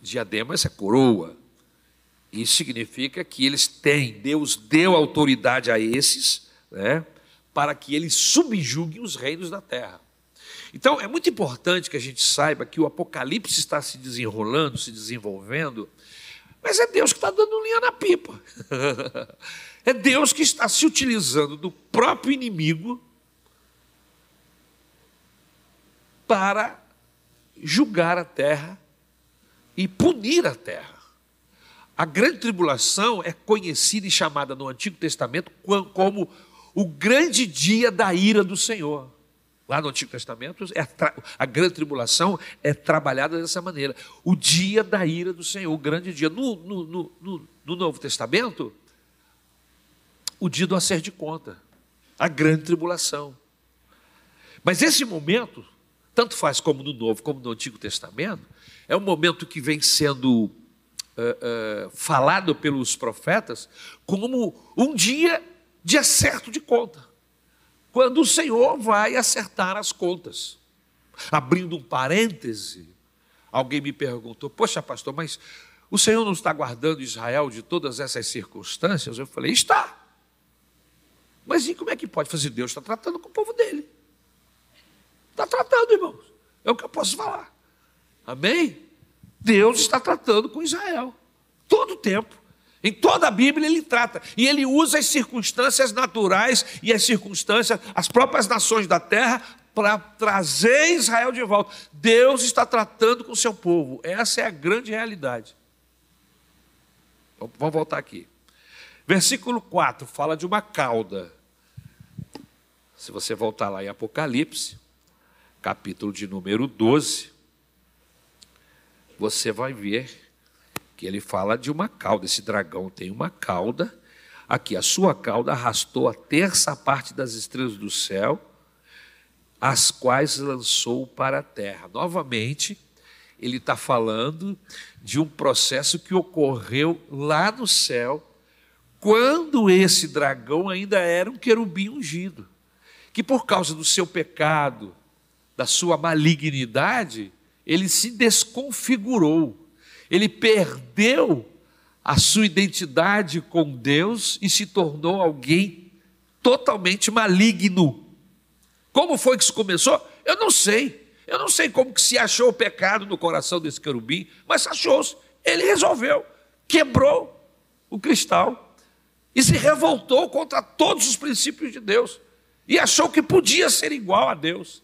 Diademas é coroa. Isso significa que eles têm, Deus deu autoridade a esses, né, para que eles subjuguem os reinos da terra. Então, é muito importante que a gente saiba que o Apocalipse está se desenrolando, se desenvolvendo, mas é Deus que está dando linha na pipa. é Deus que está se utilizando do próprio inimigo para julgar a terra e punir a terra. A grande tribulação é conhecida e chamada no Antigo Testamento como o grande dia da ira do Senhor. Lá no Antigo Testamento, é a grande tribulação é trabalhada dessa maneira. O dia da ira do Senhor, o grande dia. No, no, no, no Novo Testamento, o dia do acerto de conta, a grande tribulação. Mas esse momento, tanto faz como no Novo como no Antigo Testamento, é um momento que vem sendo uh, uh, falado pelos profetas como um dia de acerto de conta quando o Senhor vai acertar as contas. Abrindo um parêntese, alguém me perguntou: Poxa, pastor, mas o Senhor não está guardando Israel de todas essas circunstâncias? Eu falei: Está. Mas e como é que pode fazer? Deus está tratando com o povo dele. Está tratando, irmãos. É o que eu posso falar. Amém? Deus está tratando com Israel. Todo o tempo. Em toda a Bíblia ele trata. E ele usa as circunstâncias naturais e as circunstâncias, as próprias nações da terra, para trazer Israel de volta. Deus está tratando com o seu povo. Essa é a grande realidade. Vamos voltar aqui. Versículo 4 fala de uma cauda. Se você voltar lá em Apocalipse, capítulo de número 12, você vai ver que ele fala de uma cauda. Esse dragão tem uma cauda. Aqui, a sua cauda arrastou a terça parte das estrelas do céu, as quais lançou para a terra. Novamente, ele está falando de um processo que ocorreu lá no céu, quando esse dragão ainda era um querubim ungido, que por causa do seu pecado, da sua malignidade, ele se desconfigurou ele perdeu a sua identidade com Deus e se tornou alguém totalmente maligno. Como foi que isso começou? Eu não sei. Eu não sei como que se achou o pecado no coração desse querubim, mas achou-se. Ele resolveu, quebrou o cristal e se revoltou contra todos os princípios de Deus e achou que podia ser igual a Deus.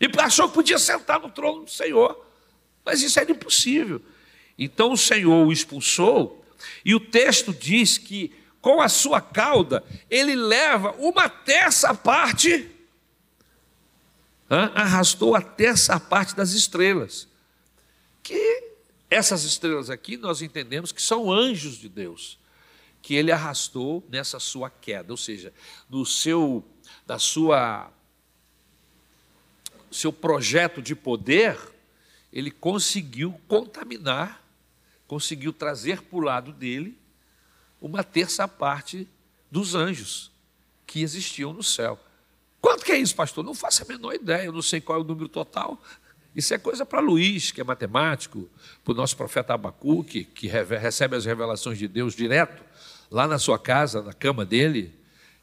E achou que podia sentar no trono do Senhor. Mas isso era impossível. Então o Senhor o expulsou, e o texto diz que com a sua cauda ele leva uma terça parte, arrastou a terça parte das estrelas. Que essas estrelas aqui nós entendemos que são anjos de Deus, que ele arrastou nessa sua queda, ou seja, no seu da sua seu projeto de poder, ele conseguiu contaminar conseguiu trazer para o lado dele uma terça parte dos anjos que existiam no céu. Quanto que é isso, pastor? Não faço a menor ideia, eu não sei qual é o número total. Isso é coisa para Luiz, que é matemático, para o nosso profeta Abacuque, que recebe as revelações de Deus direto, lá na sua casa, na cama dele,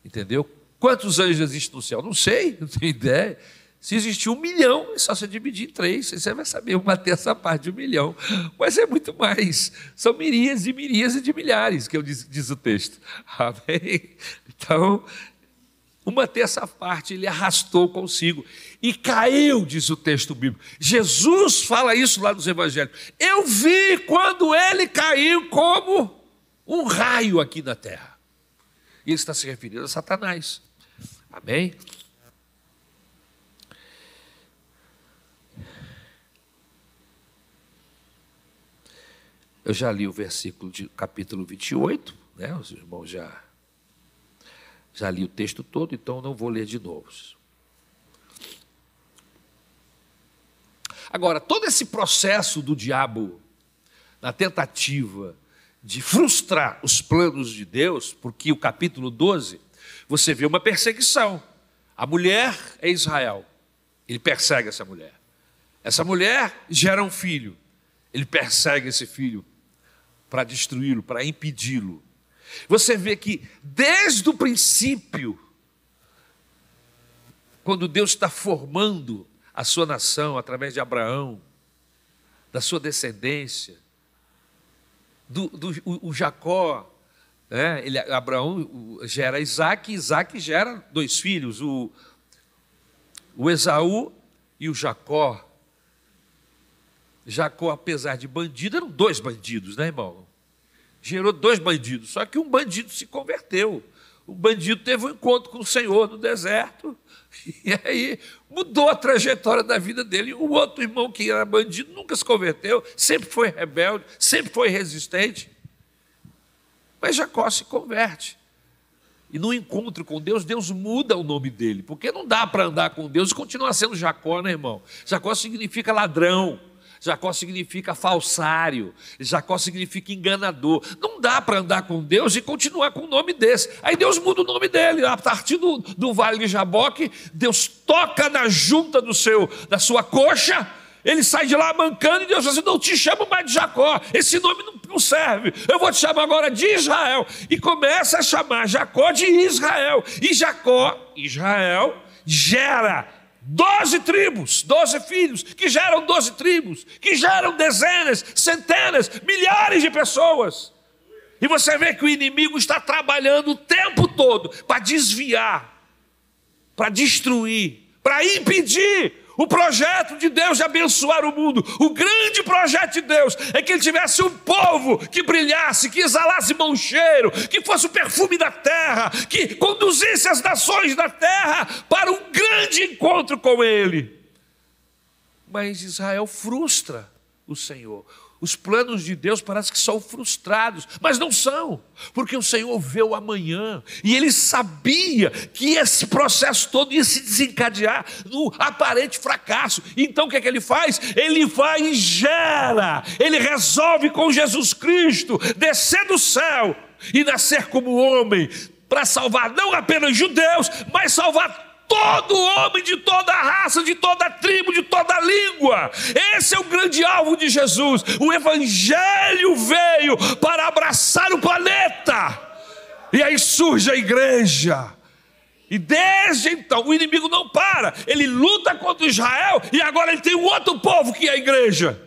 entendeu? Quantos anjos existem no céu? Não sei, não tenho ideia. Se existir um milhão, é só você dividir em três, você vai saber uma terça parte de um milhão. Mas é muito mais. São miríades e miríades de milhares, que eu diz, diz o texto. Amém? Então, uma terça parte ele arrastou consigo e caiu, diz o texto bíblico. Jesus fala isso lá nos evangelhos. Eu vi quando ele caiu como um raio aqui na terra. E ele está se referindo a Satanás. Amém? Eu já li o versículo de capítulo 28, né? Os irmãos já já li o texto todo, então não vou ler de novo. Agora, todo esse processo do diabo na tentativa de frustrar os planos de Deus, porque o capítulo 12, você vê uma perseguição. A mulher é Israel, ele persegue essa mulher. Essa mulher gera um filho, ele persegue esse filho para destruí-lo, para impedi-lo. Você vê que desde o princípio, quando Deus está formando a sua nação através de Abraão, da sua descendência, do, do o, o Jacó, né? Ele, Abraão gera Isaac, Isaac gera dois filhos, o, o Esaú e o Jacó. Jacó, apesar de bandido, eram dois bandidos, né, irmão? Gerou dois bandidos, só que um bandido se converteu. O bandido teve um encontro com o Senhor no deserto, e aí mudou a trajetória da vida dele. O outro irmão que era bandido nunca se converteu, sempre foi rebelde, sempre foi resistente. Mas Jacó se converte. E no encontro com Deus, Deus muda o nome dele, porque não dá para andar com Deus e continuar sendo Jacó, né, irmão? Jacó significa ladrão. Jacó significa falsário, Jacó significa enganador. Não dá para andar com Deus e continuar com um nome desse. Aí Deus muda o nome dele. A partir do, do vale de Jaboque, Deus toca na junta do seu, da sua coxa, ele sai de lá mancando e Deus diz assim: não te chamo mais de Jacó, esse nome não, não serve, eu vou te chamar agora de Israel. E começa a chamar Jacó de Israel. E Jacó, Israel, gera Doze tribos, doze filhos, que geram doze tribos, que geram dezenas, centenas, milhares de pessoas. E você vê que o inimigo está trabalhando o tempo todo para desviar, para destruir, para impedir o projeto de Deus de abençoar o mundo, o grande projeto de Deus é que ele tivesse um povo que brilhasse, que exalasse bom cheiro, que fosse o perfume da terra, que conduzisse as nações da terra para um grande encontro com ele. Mas Israel frustra o Senhor. Os planos de Deus parece que são frustrados, mas não são, porque o Senhor vê o amanhã e ele sabia que esse processo todo ia se desencadear no aparente fracasso. Então o que é que ele faz? Ele vai e gera, ele resolve com Jesus Cristo descer do céu e nascer como homem para salvar não apenas judeus, mas salvar todo homem, de toda raça, de toda tribo, de toda língua. Esse é o grande alvo de Jesus. O Evangelho veio para abraçar o planeta. E aí surge a igreja. E desde então o inimigo não para, ele luta contra Israel e agora ele tem um outro povo que é a igreja.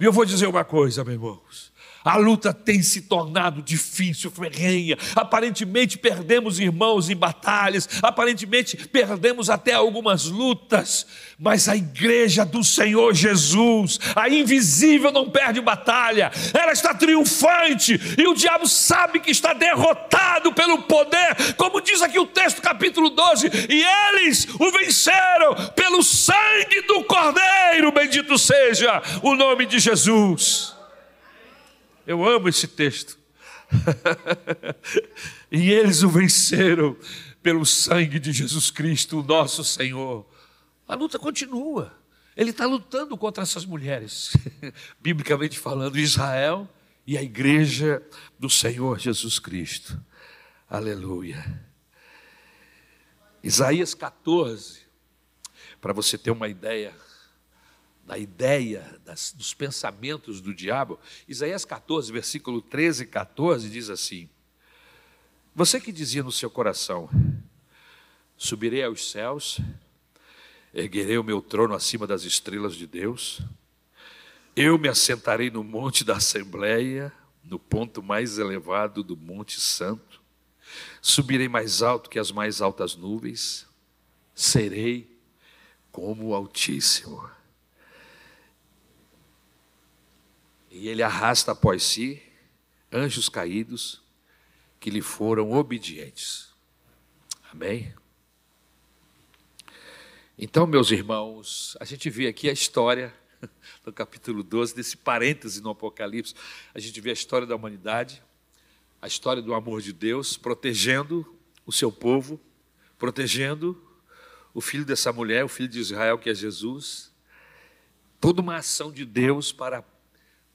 E eu vou dizer uma coisa, meus irmãos. A luta tem se tornado difícil, ferrenha. Aparentemente perdemos irmãos em batalhas, aparentemente perdemos até algumas lutas, mas a igreja do Senhor Jesus, a invisível, não perde batalha, ela está triunfante e o diabo sabe que está derrotado pelo poder, como diz aqui o texto, capítulo 12: e eles o venceram pelo sangue do Cordeiro, bendito seja o nome de Jesus. Eu amo esse texto. e eles o venceram pelo sangue de Jesus Cristo, o nosso Senhor. A luta continua. Ele está lutando contra essas mulheres, biblicamente falando, Israel e a igreja do Senhor Jesus Cristo. Aleluia. Isaías 14, para você ter uma ideia, da ideia, das, dos pensamentos do diabo, Isaías 14, versículo 13 e 14 diz assim: Você que dizia no seu coração: Subirei aos céus, erguerei o meu trono acima das estrelas de Deus, eu me assentarei no monte da Assembleia, no ponto mais elevado do Monte Santo, subirei mais alto que as mais altas nuvens, serei como o Altíssimo. E ele arrasta após si anjos caídos que lhe foram obedientes. Amém? Então, meus irmãos, a gente vê aqui a história no capítulo 12, desse parêntese no Apocalipse, a gente vê a história da humanidade, a história do amor de Deus protegendo o seu povo, protegendo o filho dessa mulher, o filho de Israel, que é Jesus. Toda uma ação de Deus para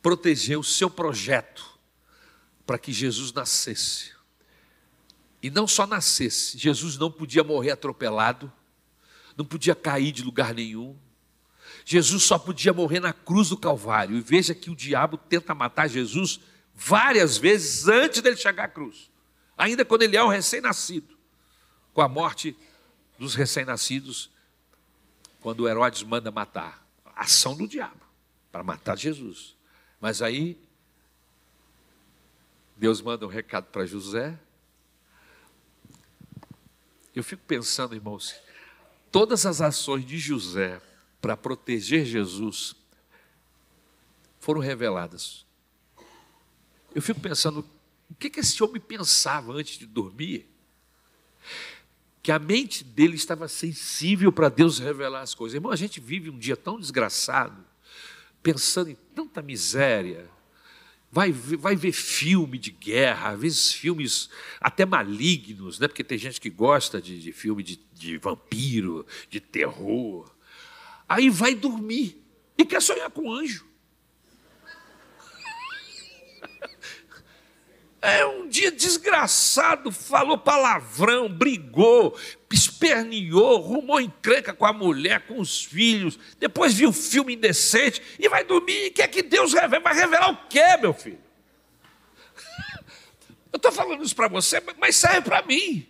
proteger o seu projeto para que Jesus nascesse. E não só nascesse, Jesus não podia morrer atropelado, não podia cair de lugar nenhum. Jesus só podia morrer na cruz do Calvário. E veja que o diabo tenta matar Jesus várias vezes antes dele chegar à cruz, ainda quando ele é um recém-nascido, com a morte dos recém-nascidos, quando Herodes manda matar. Ação do diabo para matar Jesus. Mas aí Deus manda um recado para José. Eu fico pensando, irmãos, todas as ações de José para proteger Jesus foram reveladas. Eu fico pensando, o que, que esse homem pensava antes de dormir? Que a mente dele estava sensível para Deus revelar as coisas. Irmão, a gente vive um dia tão desgraçado, pensando em tanta miséria, vai, vai ver filme de guerra, às vezes filmes até malignos, né? porque tem gente que gosta de, de filme de, de vampiro, de terror. Aí vai dormir e quer sonhar com anjo. É um dia desgraçado, falou palavrão, brigou, esperneou, rumou encrenca com a mulher, com os filhos, depois viu filme indecente e vai dormir e quer que Deus revele. Vai revelar o quê, meu filho? Eu estou falando isso para você, mas serve para mim.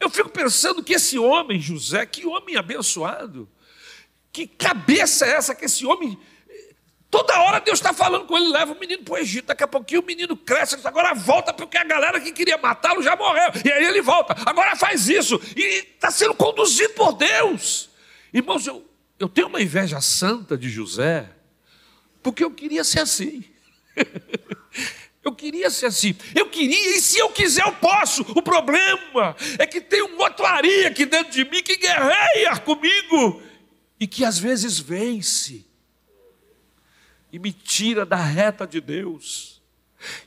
Eu fico pensando que esse homem, José, que homem abençoado, que cabeça é essa que esse homem Toda hora Deus está falando com ele, leva o menino para o Egito. Daqui a pouquinho o menino cresce, agora volta, porque a galera que queria matá-lo já morreu. E aí ele volta, agora faz isso. E está sendo conduzido por Deus. Irmãos, eu, eu tenho uma inveja santa de José, porque eu queria ser assim. Eu queria ser assim. Eu queria, e se eu quiser, eu posso. O problema é que tem um outro Ari aqui dentro de mim que guerreia comigo e que às vezes vence e me tira da reta de Deus,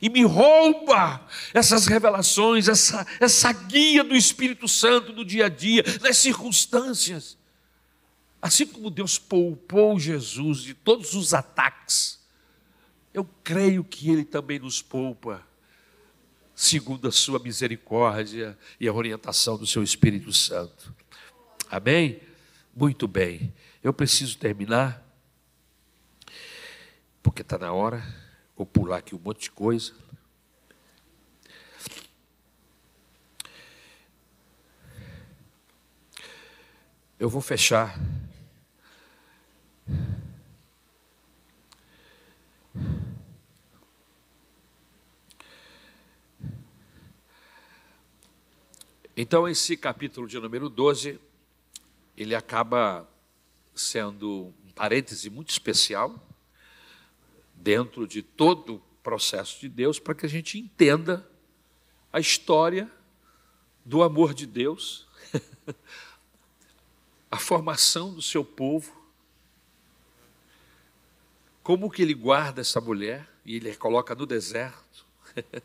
e me rouba essas revelações, essa, essa guia do Espírito Santo no dia a dia, nas circunstâncias. Assim como Deus poupou Jesus de todos os ataques, eu creio que Ele também nos poupa, segundo a Sua misericórdia e a orientação do Seu Espírito Santo. Amém? Muito bem. Eu preciso terminar porque está na hora, vou pular aqui um monte de coisa. Eu vou fechar. Então, esse capítulo de número 12, ele acaba sendo um parêntese muito especial dentro de todo o processo de Deus para que a gente entenda a história do amor de Deus, a formação do seu povo, como que ele guarda essa mulher e ele a coloca no deserto.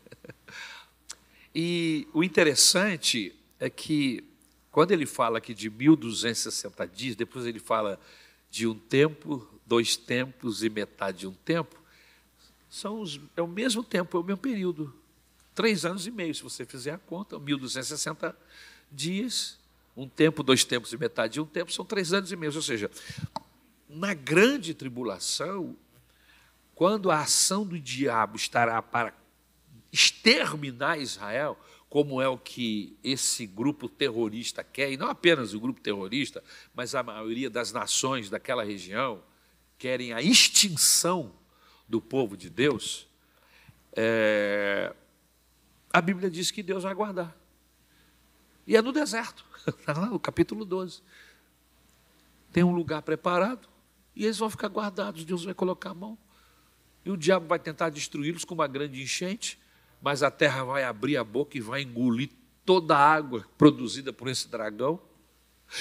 e o interessante é que quando ele fala aqui de 1260 dias, depois ele fala de um tempo, dois tempos e metade de um tempo, são os, é o mesmo tempo, é o mesmo período. Três anos e meio, se você fizer a conta, 1.260 dias, um tempo, dois tempos e metade de um tempo, são três anos e meio. Ou seja, na grande tribulação, quando a ação do diabo estará para exterminar Israel, como é o que esse grupo terrorista quer, e não apenas o grupo terrorista, mas a maioria das nações daquela região, querem a extinção do povo de Deus, é, a Bíblia diz que Deus vai guardar. E é no deserto, está lá no capítulo 12. Tem um lugar preparado e eles vão ficar guardados. Deus vai colocar a mão. E o diabo vai tentar destruí-los com uma grande enchente, mas a terra vai abrir a boca e vai engolir toda a água produzida por esse dragão.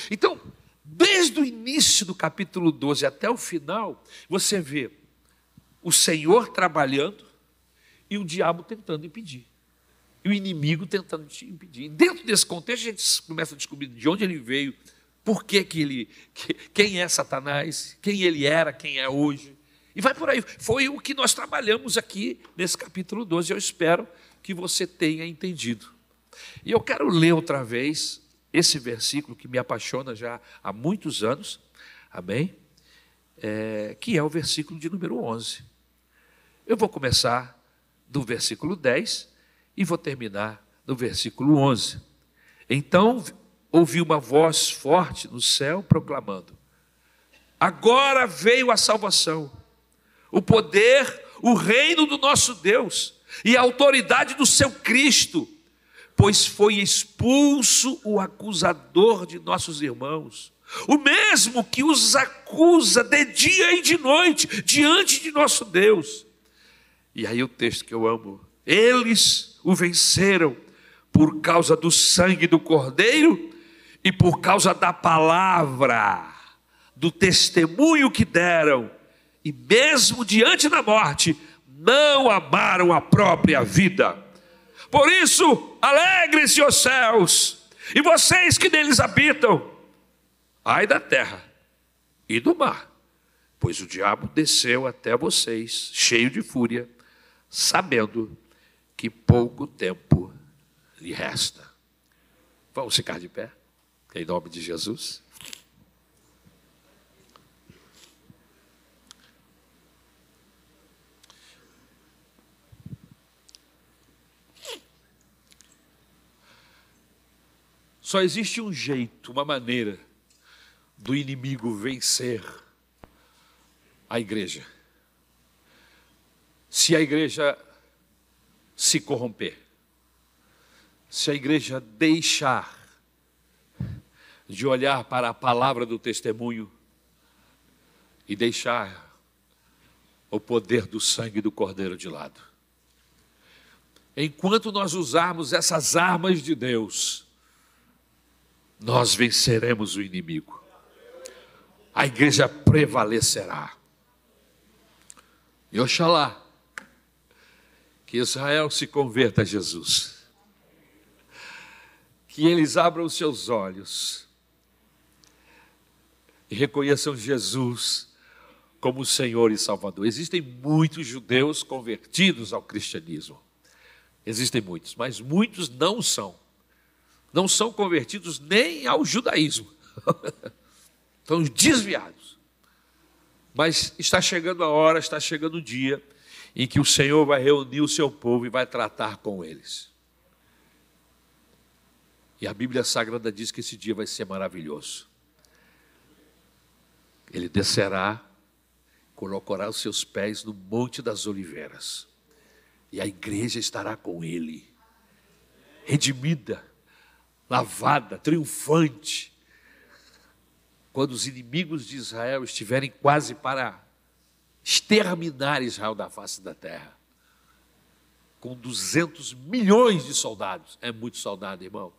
Então, desde o início do capítulo 12 até o final, você vê o Senhor trabalhando e o diabo tentando impedir. E o inimigo tentando te impedir. Dentro desse contexto, a gente começa a descobrir de onde ele veio, por que, que ele. quem é Satanás, quem ele era, quem é hoje. E vai por aí. Foi o que nós trabalhamos aqui nesse capítulo 12. Eu espero que você tenha entendido. E eu quero ler outra vez esse versículo que me apaixona já há muitos anos, amém? É, que é o versículo de número 11. Eu vou começar do versículo 10 e vou terminar no versículo 11. Então ouvi uma voz forte no céu proclamando: Agora veio a salvação o poder, o reino do nosso Deus e a autoridade do seu Cristo, pois foi expulso o acusador de nossos irmãos, o mesmo que os acusa de dia e de noite diante de nosso Deus. E aí o texto que eu amo, eles o venceram por causa do sangue do Cordeiro e por causa da palavra, do testemunho que deram e mesmo diante da morte, não amaram a própria vida. Por isso, alegre-se os céus, e vocês que neles habitam, ai da terra e do mar, pois o diabo desceu até vocês, cheio de fúria, sabendo que pouco tempo lhe resta. Vamos ficar de pé, em nome de Jesus. Só existe um jeito, uma maneira do inimigo vencer a igreja. Se a igreja se corromper, se a igreja deixar de olhar para a palavra do testemunho e deixar o poder do sangue do Cordeiro de lado. Enquanto nós usarmos essas armas de Deus, nós venceremos o inimigo. A igreja prevalecerá. E oxalá que Israel se converta a Jesus. Que eles abram os seus olhos e reconheçam Jesus como Senhor e Salvador. Existem muitos judeus convertidos ao cristianismo. Existem muitos, mas muitos não são não são convertidos nem ao judaísmo. Estão desviados. Mas está chegando a hora, está chegando o dia em que o Senhor vai reunir o seu povo e vai tratar com eles. E a Bíblia Sagrada diz que esse dia vai ser maravilhoso. Ele descerá, colocará os seus pés no Monte das Oliveiras, e a igreja estará com ele, redimida, lavada, triunfante. Quando os inimigos de Israel estiverem quase para exterminar Israel da face da terra, com 200 milhões de soldados, é muito soldado, irmão.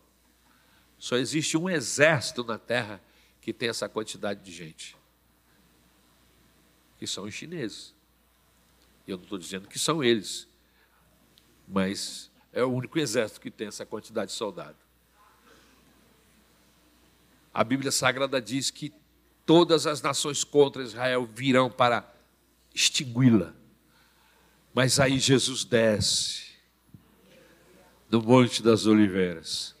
Só existe um exército na terra que tem essa quantidade de gente, que são os chineses. Eu não estou dizendo que são eles, mas é o único exército que tem essa quantidade de soldados. A Bíblia Sagrada diz que todas as nações contra Israel virão para extingui-la. Mas aí Jesus desce no Monte das Oliveiras.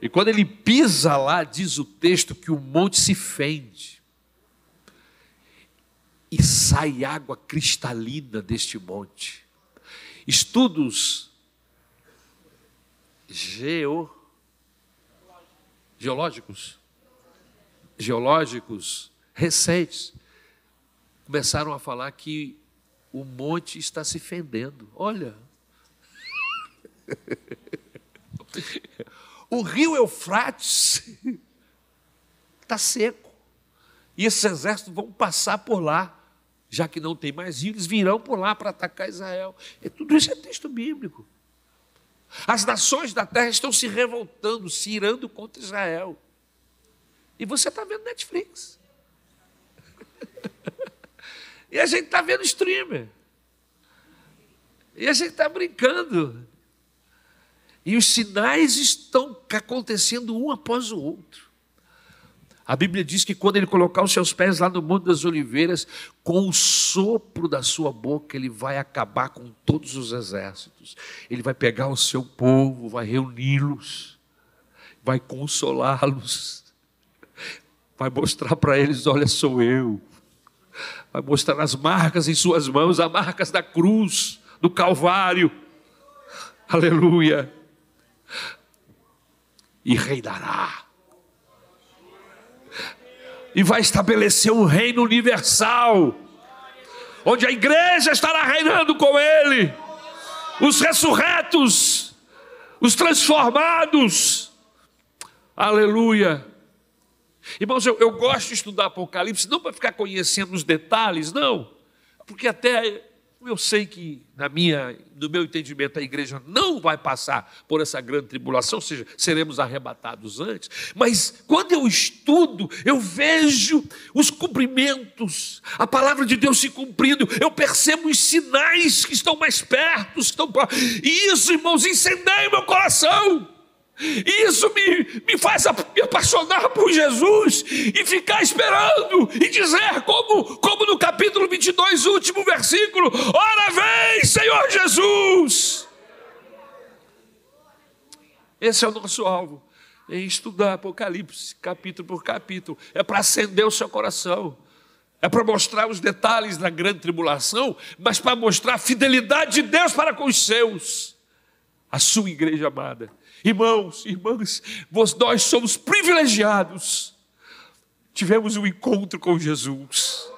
E quando ele pisa lá, diz o texto que o monte se fende. E sai água cristalina deste monte. Estudos geo, geológicos geológicos recentes começaram a falar que o monte está se fendendo. Olha. o rio Eufrates está seco. E esses exércitos vão passar por lá, já que não tem mais rio, eles virão por lá para atacar Israel. E tudo isso é texto bíblico. As nações da terra estão se revoltando, se irando contra Israel. E você está vendo Netflix. e a gente está vendo streamer. E a gente está brincando. E os sinais estão acontecendo um após o outro. A Bíblia diz que quando ele colocar os seus pés lá no Monte das Oliveiras, com o sopro da sua boca, ele vai acabar com todos os exércitos. Ele vai pegar o seu povo, vai reuni-los, vai consolá-los, vai mostrar para eles: olha, sou eu. Vai mostrar as marcas em suas mãos, as marcas da cruz, do Calvário. Aleluia. E reinará e vai estabelecer um reino universal, onde a igreja estará reinando com ele, os ressurretos, os transformados. Aleluia. Irmãos, eu, eu gosto de estudar Apocalipse, não para ficar conhecendo os detalhes, não, porque até eu sei que, na minha, no meu entendimento, a igreja não vai passar por essa grande tribulação, ou seja, seremos arrebatados antes. Mas quando eu estudo, eu vejo os cumprimentos, a palavra de Deus se cumprindo, eu percebo os sinais que estão mais perto, estão... e isso, irmãos, incendeia meu coração. Isso me, me faz me apaixonar por Jesus e ficar esperando e dizer, como, como no capítulo 22, último versículo: Ora vem, Senhor Jesus. Esse é o nosso alvo, em estudar Apocalipse, capítulo por capítulo. É para acender o seu coração, é para mostrar os detalhes da grande tribulação, mas para mostrar a fidelidade de Deus para com os seus, a sua igreja amada. Irmãos, irmãs, nós somos privilegiados. Tivemos um encontro com Jesus.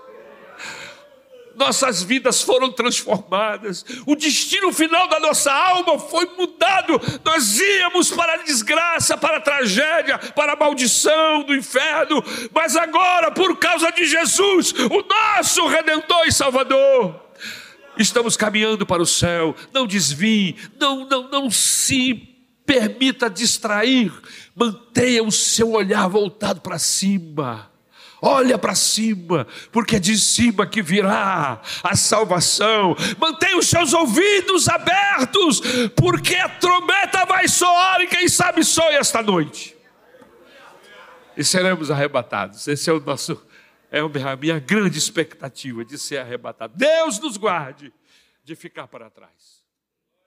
Nossas vidas foram transformadas. O destino final da nossa alma foi mudado. Nós íamos para a desgraça, para a tragédia, para a maldição do inferno. Mas agora, por causa de Jesus, o nosso Redentor e Salvador, estamos caminhando para o céu. Não desvie, não, não, não se permita distrair, mantenha o seu olhar voltado para cima. Olha para cima, porque é de cima que virá a salvação. Mantenha os seus ouvidos abertos, porque a trombeta vai soar e quem sabe soe esta noite. E seremos arrebatados. Esse é o nosso é a minha grande expectativa de ser arrebatado. Deus nos guarde de ficar para trás.